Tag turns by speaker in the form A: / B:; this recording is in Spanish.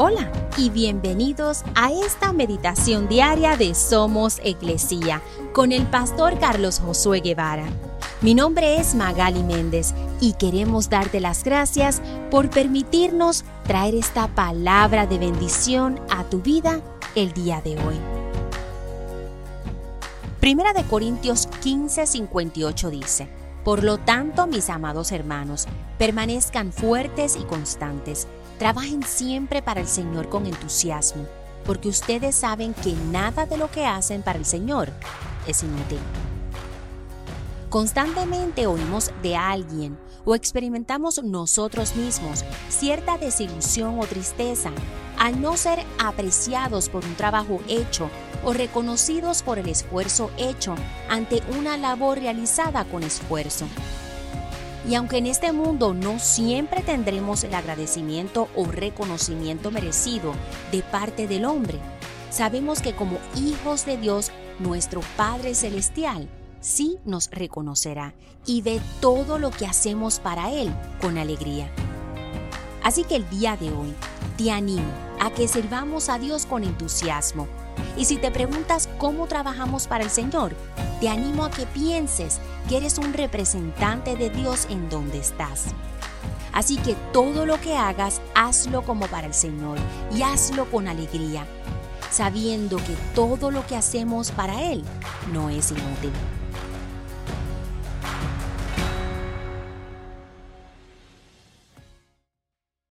A: Hola y bienvenidos a esta meditación diaria de Somos Iglesia con el pastor Carlos Josué Guevara. Mi nombre es Magali Méndez y queremos darte las gracias por permitirnos traer esta palabra de bendición a tu vida el día de hoy. Primera de Corintios 15:58 dice, Por lo tanto, mis amados hermanos, permanezcan fuertes y constantes Trabajen siempre para el Señor con entusiasmo, porque ustedes saben que nada de lo que hacen para el Señor es inútil. Constantemente oímos de alguien o experimentamos nosotros mismos cierta desilusión o tristeza al no ser apreciados por un trabajo hecho o reconocidos por el esfuerzo hecho ante una labor realizada con esfuerzo. Y aunque en este mundo no siempre tendremos el agradecimiento o reconocimiento merecido de parte del hombre, sabemos que como hijos de Dios, nuestro Padre Celestial sí nos reconocerá y ve todo lo que hacemos para Él con alegría. Así que el día de hoy te animo a que sirvamos a Dios con entusiasmo. Y si te preguntas cómo trabajamos para el Señor, te animo a que pienses que eres un representante de Dios en donde estás. Así que todo lo que hagas, hazlo como para el Señor y hazlo con alegría, sabiendo que todo lo que hacemos para Él no es inútil.